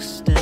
neck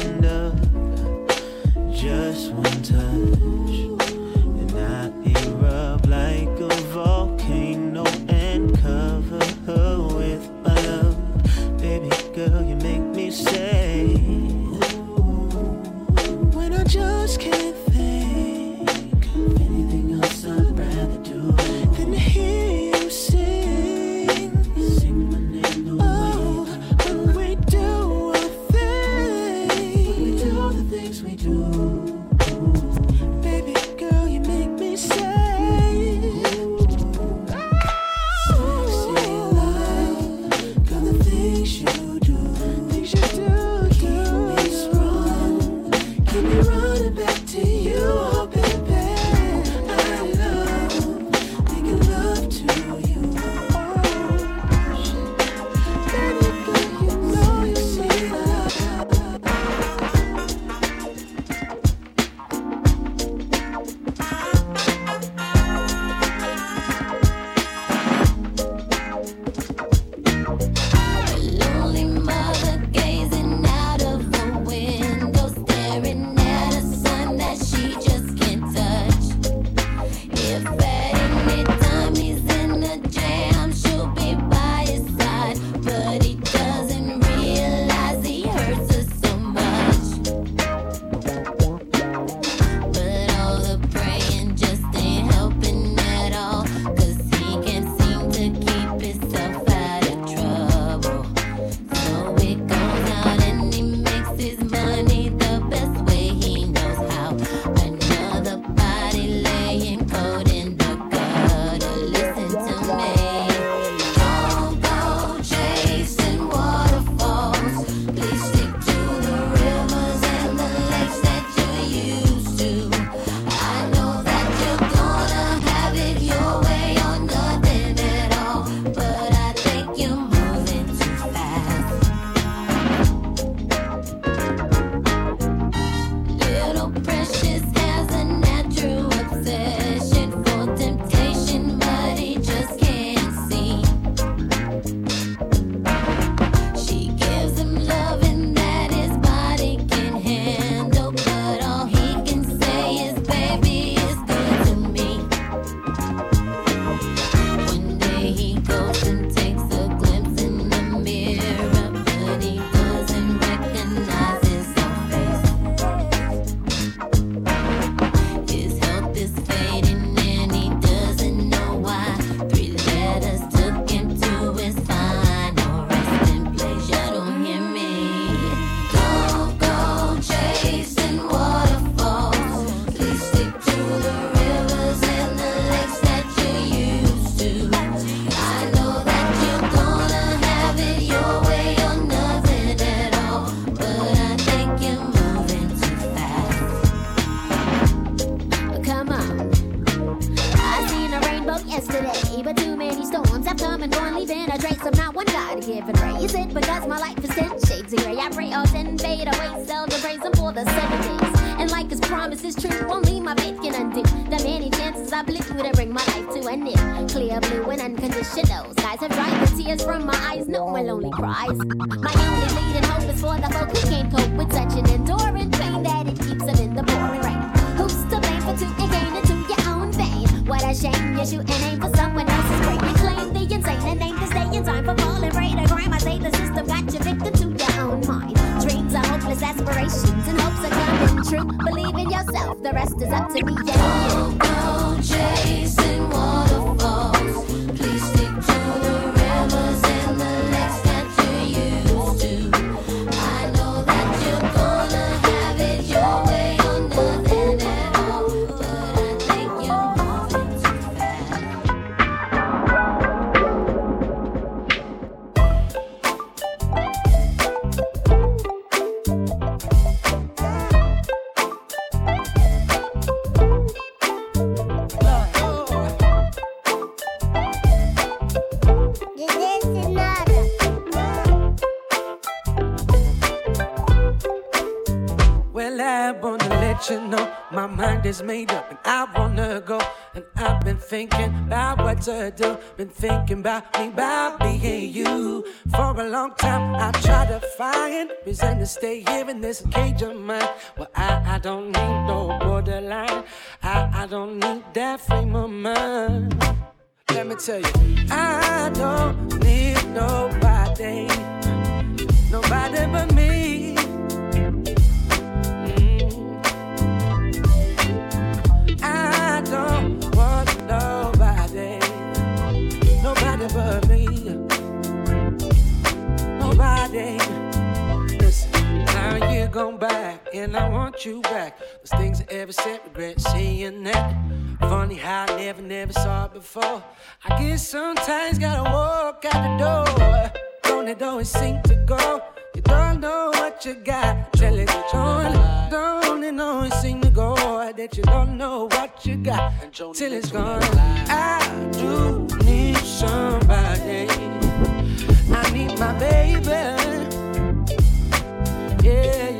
I pray all ten fade away, praise him for the seven days. And like his promise is true, only my faith can undo the many chances I blew to bring my life to an end. Clear blue and unconditional skies have dried the tears from my eyes. No one lonely cries. My only leading hope is for the folk who can't cope with such an enduring pain that it keeps them in the pouring rain. Who's to blame for two and gain into your own vein? What a shame you shoot and aim for someone else's brain. You claim the insane and aim to stay in time for aspirations and hopes are coming true. Believe in yourself, the rest is up to me. Yeah. Go. You know my mind is made up and I wanna go. And I've been thinking about what to do. Been thinking about me, about being you. For a long time, I tried to find reason to stay here in this cage of mine. Well, I, I don't need no borderline. I, I don't need that frame of mind. Let me tell you, I don't need nobody. Nobody but me. Nobody. Listen, now you're gone by, and I want you back. Those things I ever said, regret saying that. Funny how I never, never saw it before. I guess sometimes gotta walk out the door. Don't it always seem to go? You don't know what you got till it's gone. Don't it always seem to go that you don't know what you got till it's gone? I do need somebody. My baby. Yeah,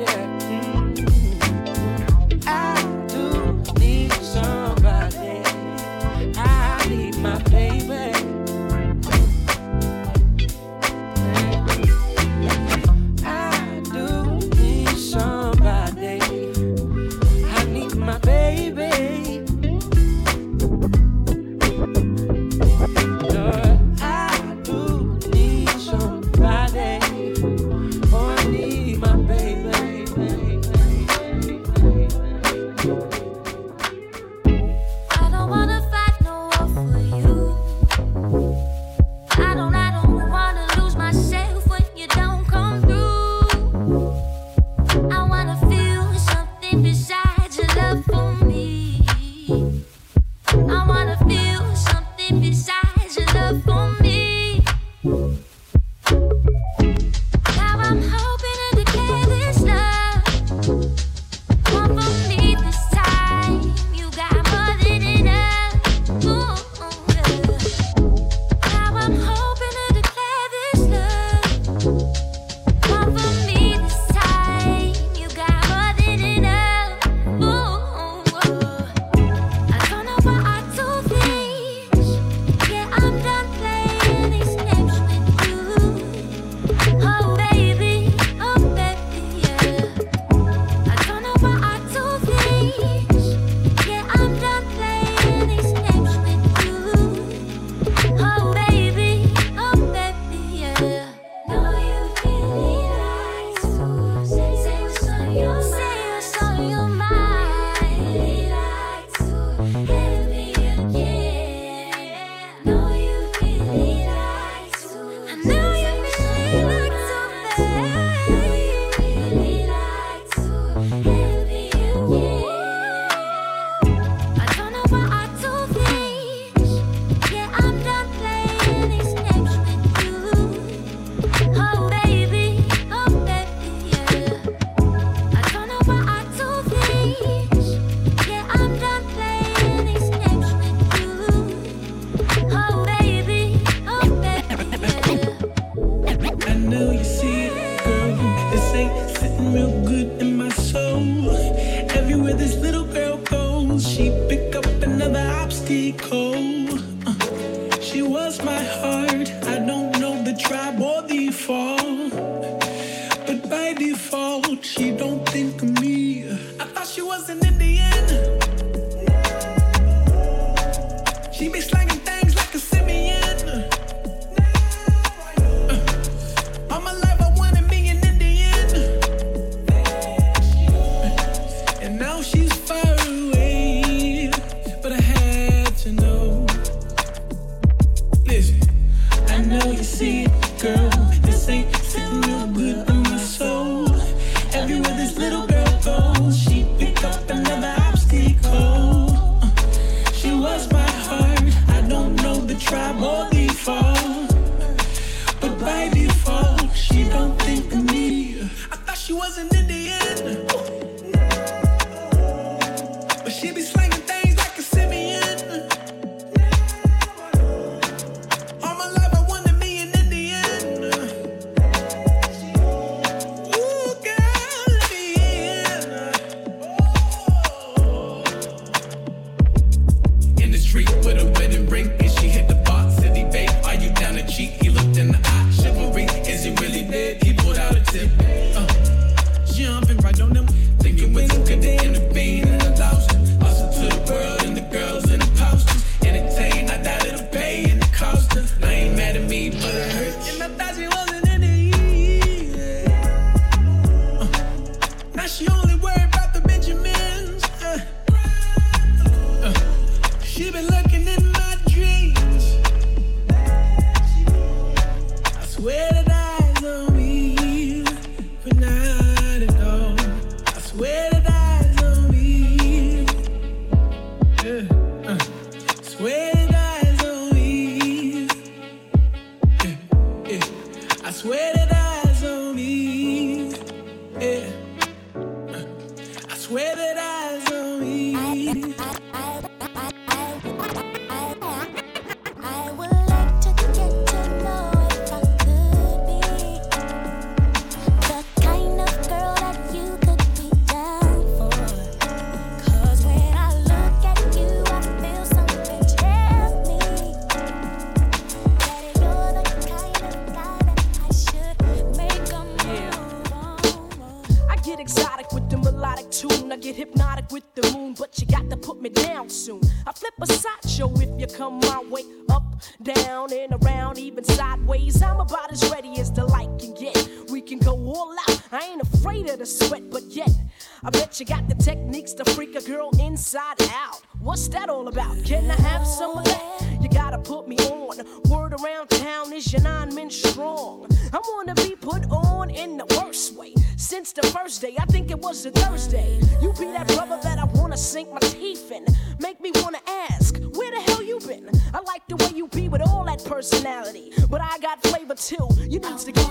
Thursday, I think it was a Thursday. You be that brother that I wanna sink my teeth in. Make me wanna ask, where the hell you been? I like the way you be with all that personality. But I got flavor too, you need to go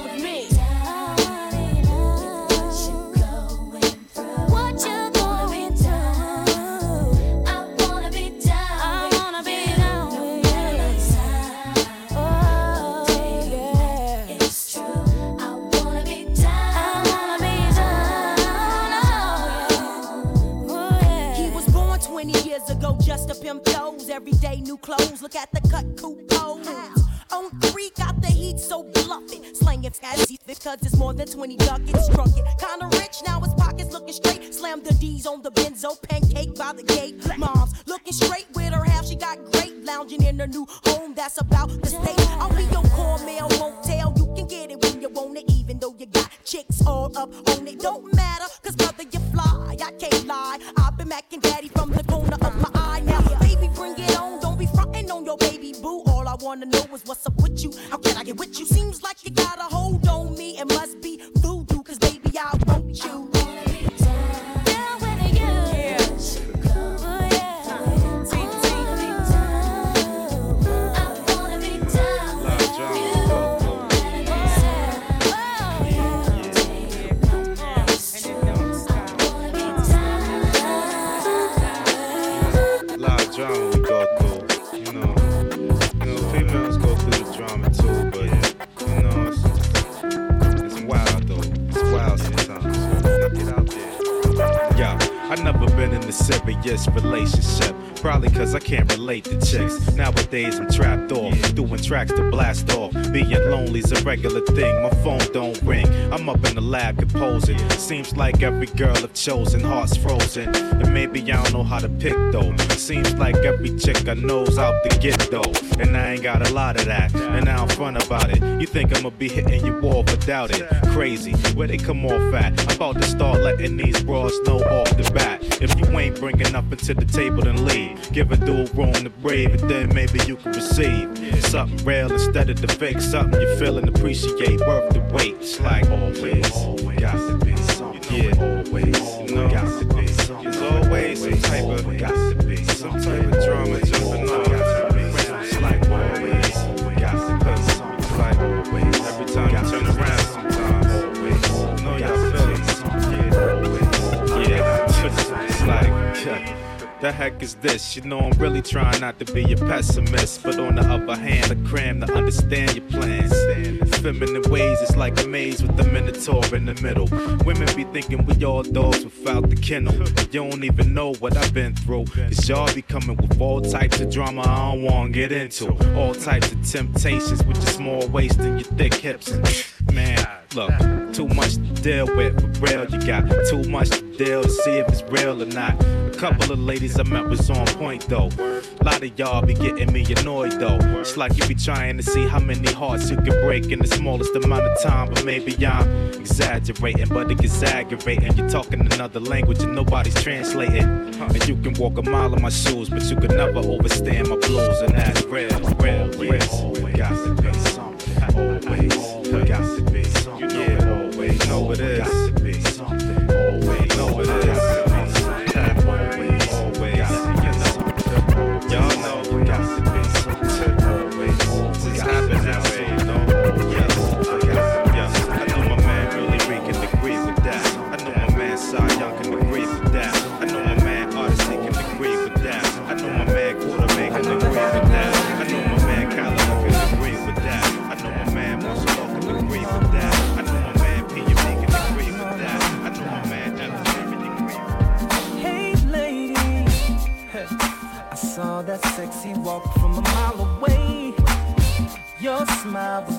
clothes. Look at the cut coupons. On three, got the heat so bluffing. Slanging scatty because it's more than 20 ducats. Drunk it, kinda rich, now his pockets looking straight. Slam the D's on the benzo, pancake by the gate. Mom's looking straight with her half, she got great. Lounging in her new home, that's about the state. I'll be your core mail, won't tell. You can get it when you want it, even though you got chicks all up on it. Don't matter, cause brother, you fly. I can't lie, I've been macking daddy from the corner of my wanna know is what's up with you. How can I get with you? Relationship. Probably cause I can't relate to chicks. Nowadays I'm trapped doing tracks to blast off. Being lonely's a regular thing, my phone don't ring. I'm up in the lab composing. Seems like every girl I've chosen, heart's frozen. And maybe I don't know how to pick though. Seems like every chick I know's out to get though. And I ain't got a lot of that, and I don't about it. You think I'ma be hitting you off, but doubt it. Crazy, where they come off at? I'm about to start letting these bras know off the bat. If you ain't bringing up into the table, then leave. Give a dude room to breathe, and then maybe you can receive something real instead of the fake. Something you feel and appreciate, worth the wait. It's like always, got to be something. Yeah, always, you know, got to be There's always some type of, got to be some type of drama jumping The heck is this? You know I'm really trying not to be a pessimist, but on the other hand, I cram to understand your plans. Feminine ways, it's like a maze with the minotaur in the middle. Women be thinking we all dogs without the kennel. But You don't even know what I've been through. Cause y'all be coming with all types of drama I don't wanna get into. All types of temptations with your small waist and your thick hips. Man, look, too much to deal with for real. You got too much to deal to see if it's real or not. A couple of ladies I met was on point though. A lot of y'all be getting me annoyed though. It's like you be trying to see how many hearts you can break in the smallest amount of time. But maybe I'm exaggerating, but it gets aggravating. You're talking another language and nobody's translating. And you can walk a mile in my shoes, but you can never overstand my blues. And that's real, real, real. Got to be something. Always, got to be something. Yeah, always know it is.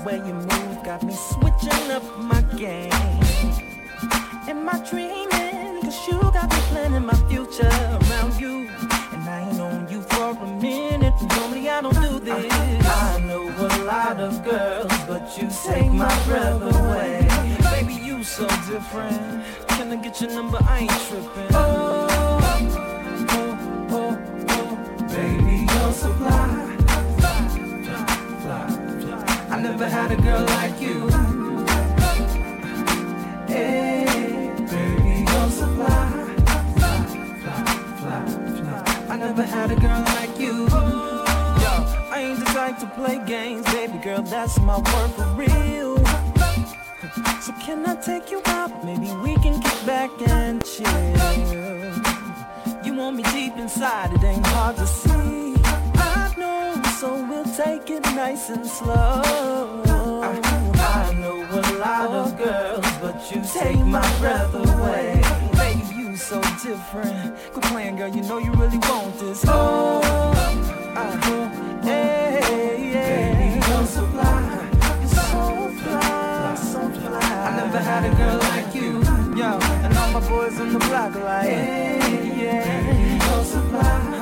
Way you move, got me switching up my game. Am I dreaming? Cause you got me planning my future around you. And I ain't known you for a minute. Normally I don't do this. I know a lot of girls, but you take my breath away. Baby, you so different. Can I get your number? I ain't tripping. Oh, oh, oh, oh, oh. baby, you're so fly. I never had a girl like you. Hey, baby, you're so fly. I never had a girl like you. Yo, I ain't the type to play games, baby girl. That's my word for real. So can I take you out? Maybe we can get back and chill. You want me deep inside, it ain't hard to see. I know, so we'll take it nice and slow. I, I know a lot of girls, but you take my breath away. Baby, you so different. Quit playing, girl, you know you really want this. Oh, uh, I, hey, yeah. Baby, you're so fly. You're so fly, so fly. I never had a girl like you. Yo, and all my boys on the block like, yeah. Baby, you're so fly.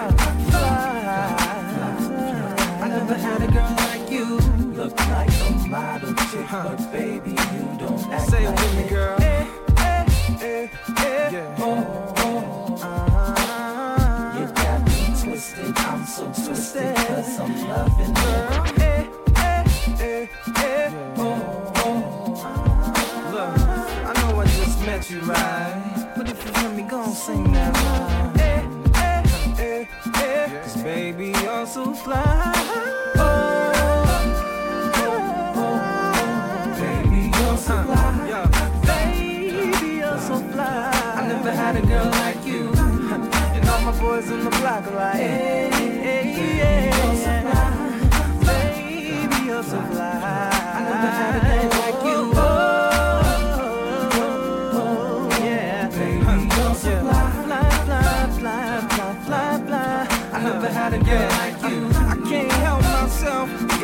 Never had a girl like you. Look like a model chick, but baby, you don't act Say it like with me, girl. Eh, eh, eh, eh. Yeah. Oh, oh, uh-huh. You got me twisted, I'm so twisted, cause I'm loving girl. Eh, eh, eh, eh. Oh, oh, Look, I know I just met you, right? But if you hear me, go and sing that line. Baby, you're so fly. Oh, Baby, you're so uh, fly. Baby, you're so fly. I never had a girl like you. And all my boys on the block are like, hey, hey,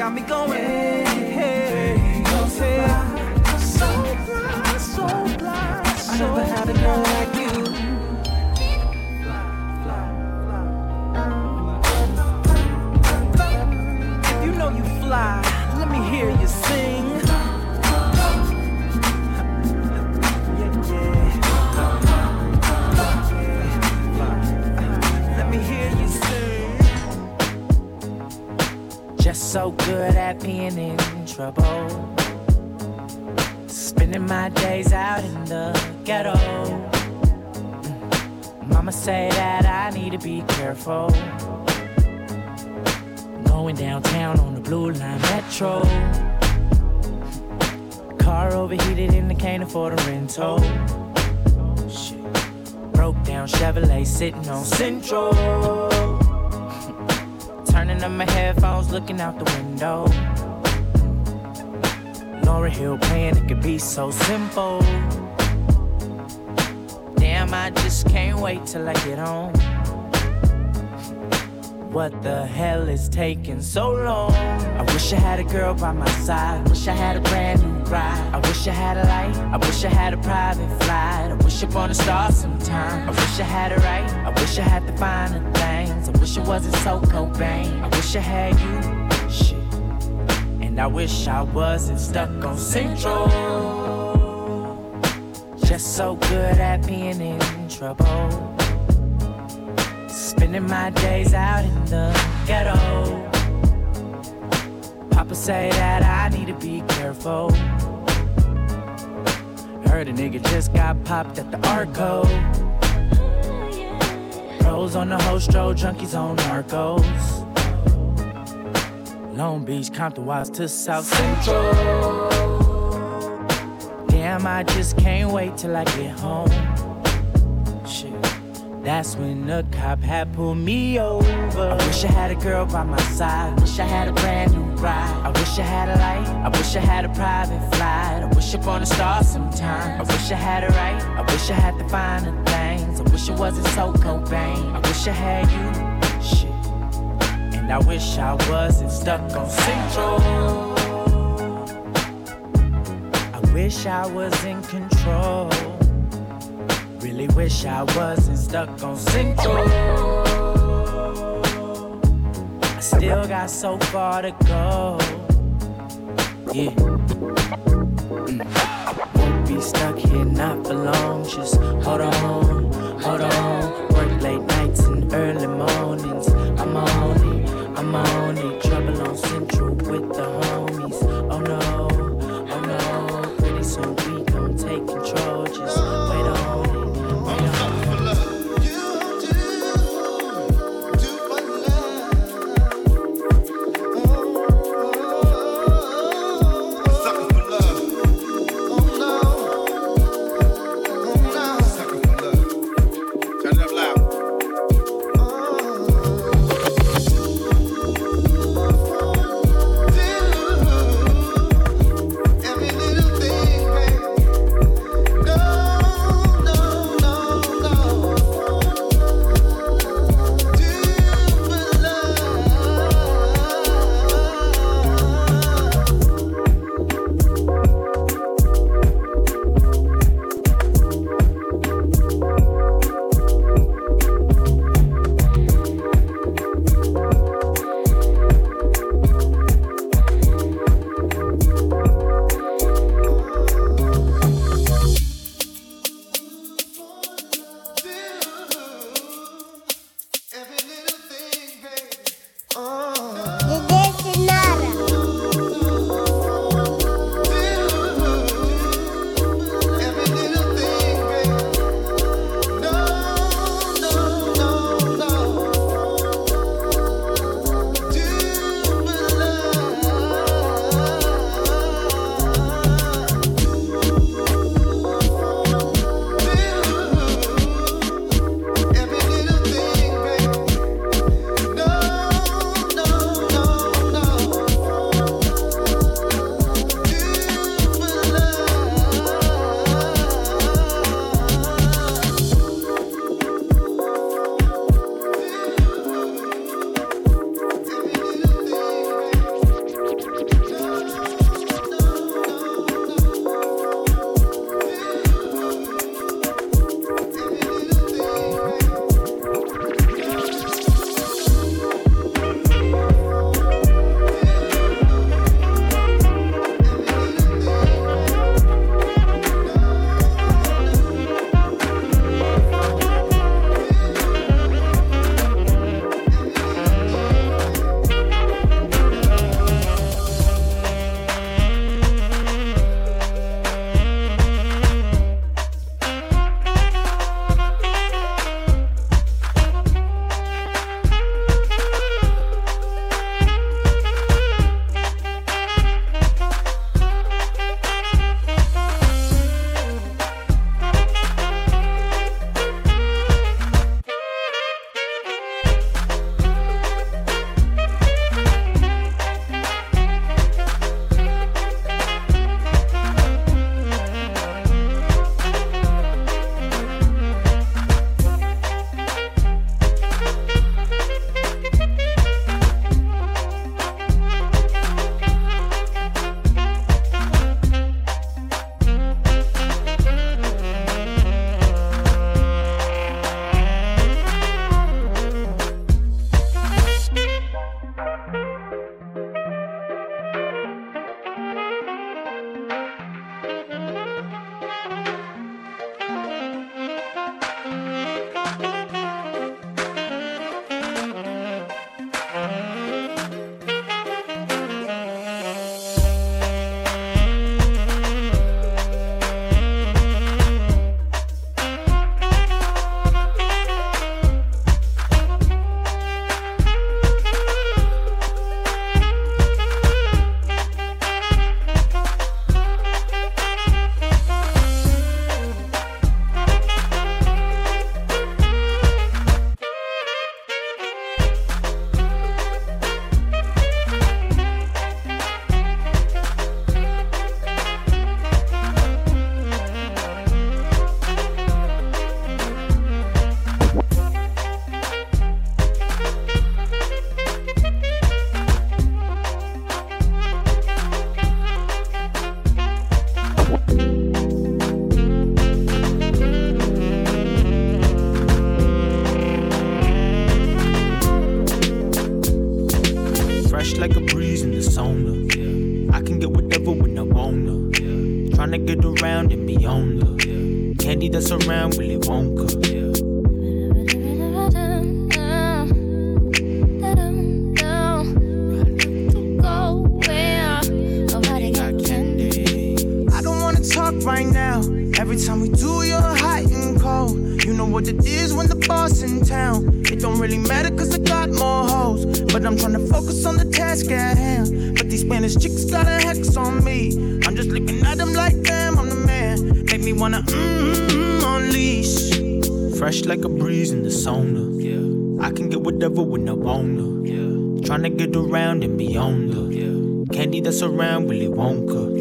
got me going. Hey, sitting on Central. Turning up my headphones, looking out the window. Lauryn Hill playing, it could be so simple. Damn, I just can't wait till I get home. What the hell is taking so long? I wish I had a girl by my side. Wish I had a brand new ride. I wish I had a light. I wish I had a private flight. I wish upon a star sometime. I wish I had it right. I wish I had the finer things. I wish it wasn't so Cobain. I wish I had you. Shit. And I wish I wasn't stuck on Central. Just so good at being in trouble. Spending my days out in the ghetto. Papa say that I need to be careful. Heard a nigga just got popped at the Arco. Pros on the hostro, junkies on narcos. Long Beach, Compton, Watts to South Central. Damn, I just can't wait till I get home. That's when the cop had pulled me over. I wish I had a girl by my side. Wish I had a brand new ride. I wish I had a light. I wish I had a private flight. I wish upon a star sometime. I wish I had it right. I wish I had the finer things. I wish it wasn't so Cobain. I wish I had you. Shit. And I wish I wasn't stuck on Central. I wish I was in control. Really wish I wasn't stuck on Central. I still got so far to go. Yeah. Mm. Won't be stuck here not for long. Just hold on, hold on. Work late nights and early mornings. I'm on it, I'm on it. Trouble on Central with the know what it is when the boss in town. It don't really matter cause I got more hoes. But I'm trying to focus on the task at hand. But these Spanish chicks got a hex on me. I'm just looking at them like damn, I'm the man. Make me wanna mm, unleash. Fresh like a breeze in the sauna. Yeah. I can get whatever when I wanna. Yeah. Trying to get around and beyond the yeah. candy that's around Willy Wonka.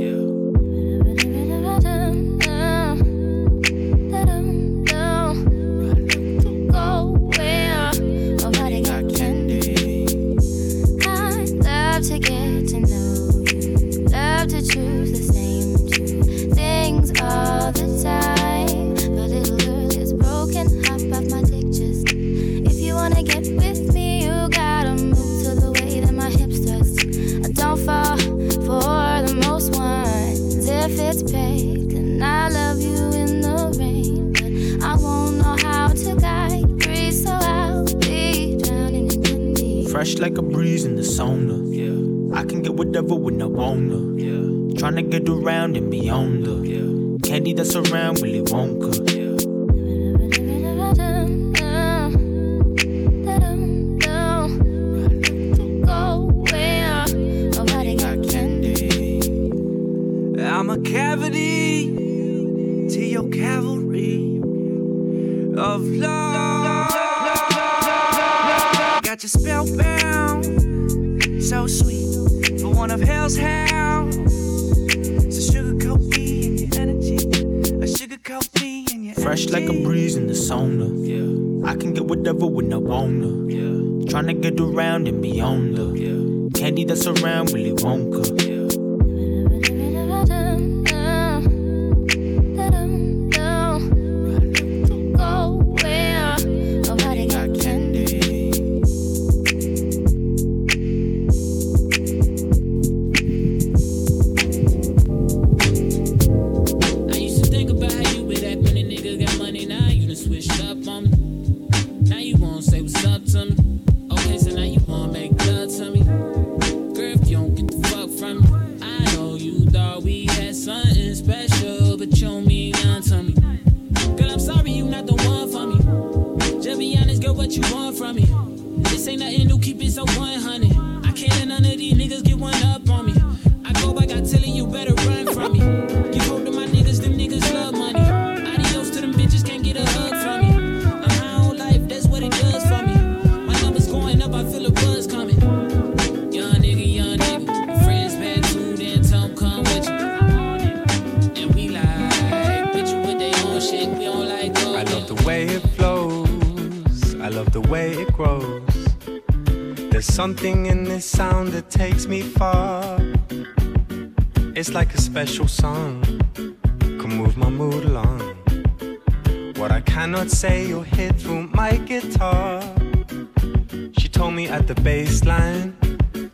Trying to get around and beyond the yeah. candy that's around Willy Wonka. Yeah. I'm a cavity Fresh like a breeze in the sauna. Yeah. I can get whatever when I wanna. Yeah. Trying to get around and beyond the yeah. candy that's around Willy Wonka. Yeah. Like a special song. Can move my mood along. What I cannot say, you'll hear through my guitar. She told me at the bass line,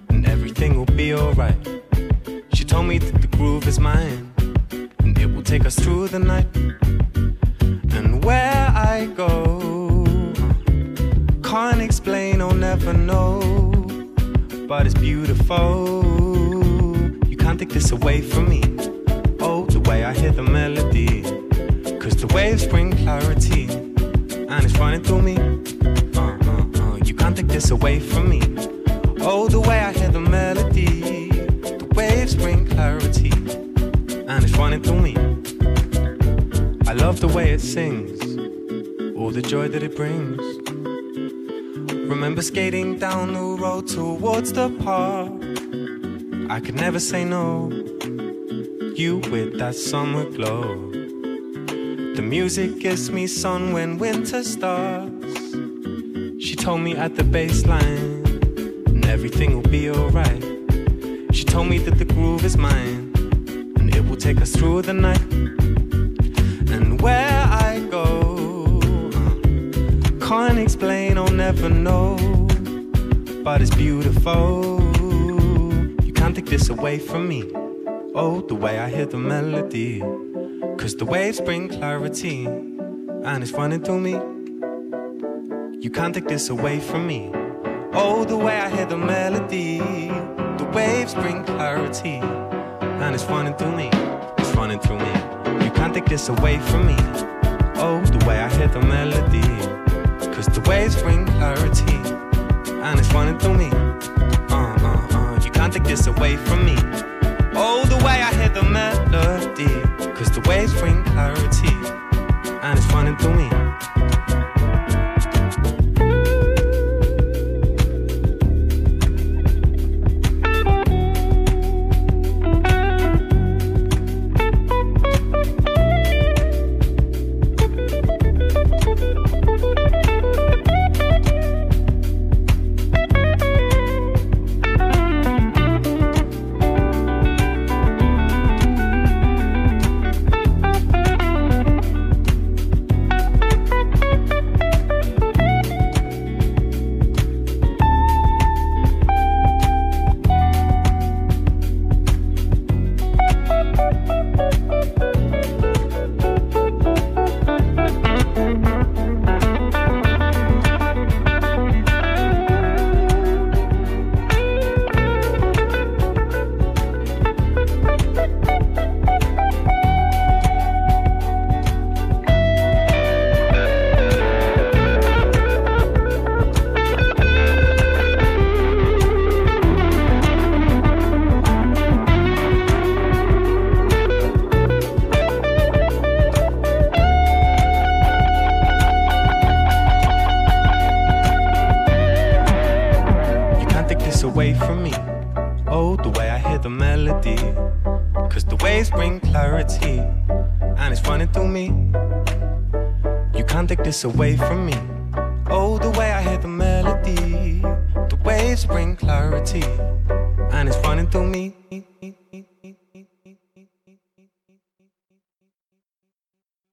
and everything will be alright. She told me that the groove is mine, and it will take us through the night. And where I go, can't explain, I'll never know. But it's beautiful. Take this away from me. Oh, the way I hear the melody. Cause the waves bring clarity, and it's running through me. Uh, uh, uh. You can't take this away from me. Oh, the way I hear the melody. The waves bring clarity, and it's running through me. I love the way it sings, all the joy that it brings. Remember skating down the road towards the park. I could never say no. You with that summer glow. The music gives me sun when winter starts. She told me at the baseline, and everything will be alright. She told me that the groove is mine, and it will take us through the night. And where I go, can't explain, I'll never know. But it's beautiful. This away from me. Oh, the way I hear the melody. Cause the waves bring clarity, and it's running through me. You can't take this away from me. Oh, the way I hear the melody, the waves bring clarity, and it's running through me. It's running through me. You can't take this away from me. Oh, the way I hear the melody, cause the waves bring clarity, and it's running through me. Uh, take this away from me. Oh, the way I hear the melody, cause the waves bring clarity, and it's running through me. Away from me.